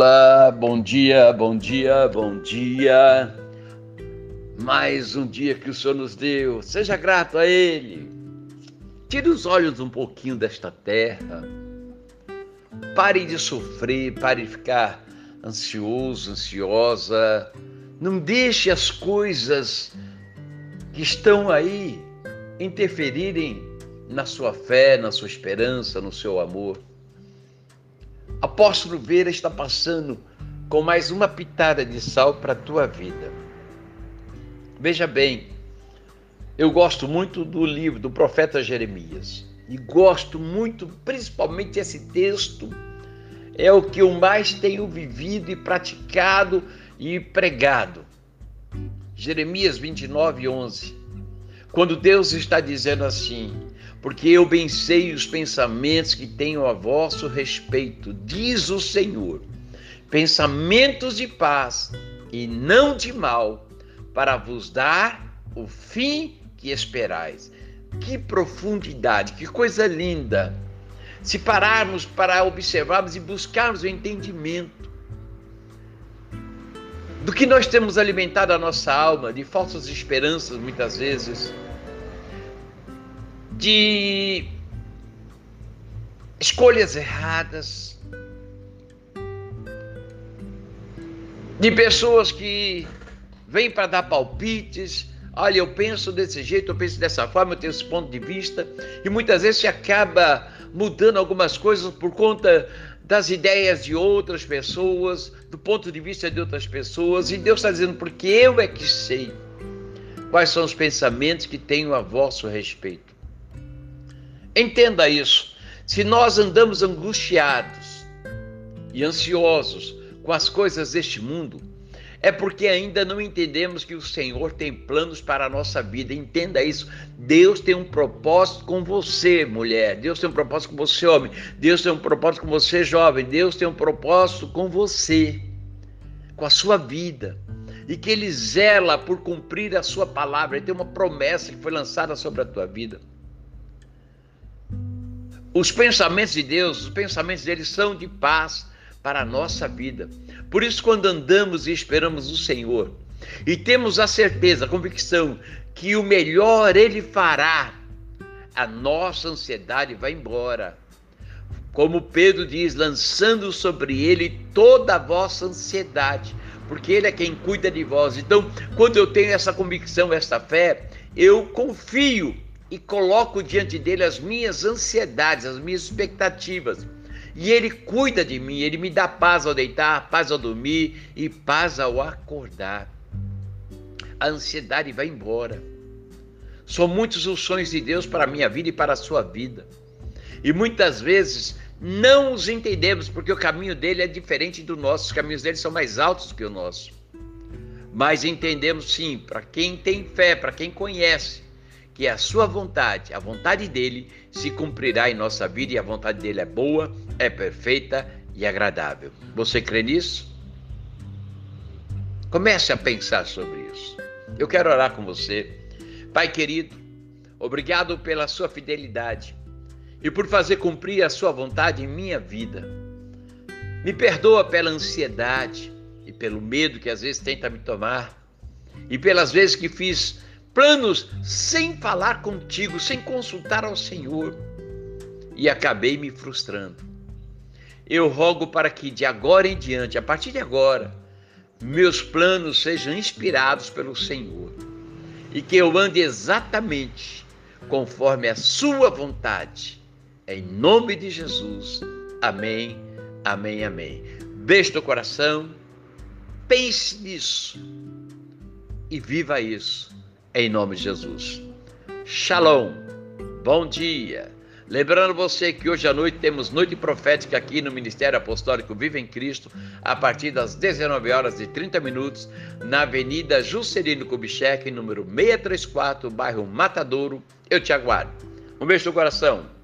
dia, bom dia, bom dia, bom dia. Mais um dia que o Senhor nos deu, seja grato a Ele. Tire os olhos um pouquinho desta terra. Pare de sofrer, pare de ficar ansioso, ansiosa. Não deixe as coisas que estão aí interferirem na sua fé, na sua esperança, no seu amor. Apóstolo Vera está passando com mais uma pitada de sal para a tua vida. Veja bem, eu gosto muito do livro do profeta Jeremias e gosto muito, principalmente esse texto, é o que eu mais tenho vivido e praticado e pregado. Jeremias 29, 11. Quando Deus está dizendo assim: porque eu bem sei os pensamentos que tenho a vosso respeito, diz o Senhor, pensamentos de paz e não de mal, para vos dar o fim que esperais. Que profundidade, que coisa linda! Se pararmos para observarmos e buscarmos o entendimento do que nós temos alimentado a nossa alma, de falsas esperanças muitas vezes, de escolhas erradas, de pessoas que vêm para dar palpites. Olha, eu penso desse jeito, eu penso dessa forma, eu tenho esse ponto de vista, e muitas vezes se acaba mudando algumas coisas por conta das ideias de outras pessoas, do ponto de vista de outras pessoas, e Deus está dizendo, porque eu é que sei quais são os pensamentos que tenho a vosso respeito. Entenda isso. Se nós andamos angustiados e ansiosos com as coisas deste mundo, é porque ainda não entendemos que o Senhor tem planos para a nossa vida. Entenda isso. Deus tem um propósito com você, mulher. Deus tem um propósito com você, homem. Deus tem um propósito com você, jovem. Deus tem um propósito com você, com a sua vida. E que Ele zela por cumprir a sua palavra. Ele tem uma promessa que foi lançada sobre a tua vida. Os pensamentos de Deus, os pensamentos dele são de paz para a nossa vida. Por isso, quando andamos e esperamos o Senhor e temos a certeza, a convicção que o melhor ele fará, a nossa ansiedade vai embora. Como Pedro diz, lançando sobre ele toda a vossa ansiedade, porque ele é quem cuida de vós. Então, quando eu tenho essa convicção, essa fé, eu confio e coloco diante dele as minhas ansiedades, as minhas expectativas. E ele cuida de mim, ele me dá paz ao deitar, paz ao dormir e paz ao acordar. A ansiedade vai embora. São muitos os sonhos de Deus para a minha vida e para a sua vida. E muitas vezes não os entendemos porque o caminho dele é diferente do nosso, os caminhos dele são mais altos que o nosso. Mas entendemos sim, para quem tem fé, para quem conhece, que a sua vontade, a vontade dele, se cumprirá em nossa vida e a vontade dele é boa, é perfeita e agradável. Você crê nisso? Comece a pensar sobre isso. Eu quero orar com você. Pai querido, obrigado pela sua fidelidade e por fazer cumprir a sua vontade em minha vida. Me perdoa pela ansiedade e pelo medo que às vezes tenta me tomar e pelas vezes que fiz planos sem falar contigo, sem consultar ao Senhor, e acabei me frustrando. Eu rogo para que de agora em diante, a partir de agora, meus planos sejam inspirados pelo Senhor e que eu ande exatamente conforme a Sua vontade. Em nome de Jesus. Amém, amém, amém. Beijo no coração, pense nisso e viva isso em nome de Jesus. Shalom, bom dia. Lembrando você que hoje à noite temos noite profética aqui no Ministério Apostólico Viva em Cristo, a partir das 19 horas e 30 minutos, na Avenida Juscelino Kubitschek, número 634, bairro Matadouro. Eu te aguardo. Um beijo no coração.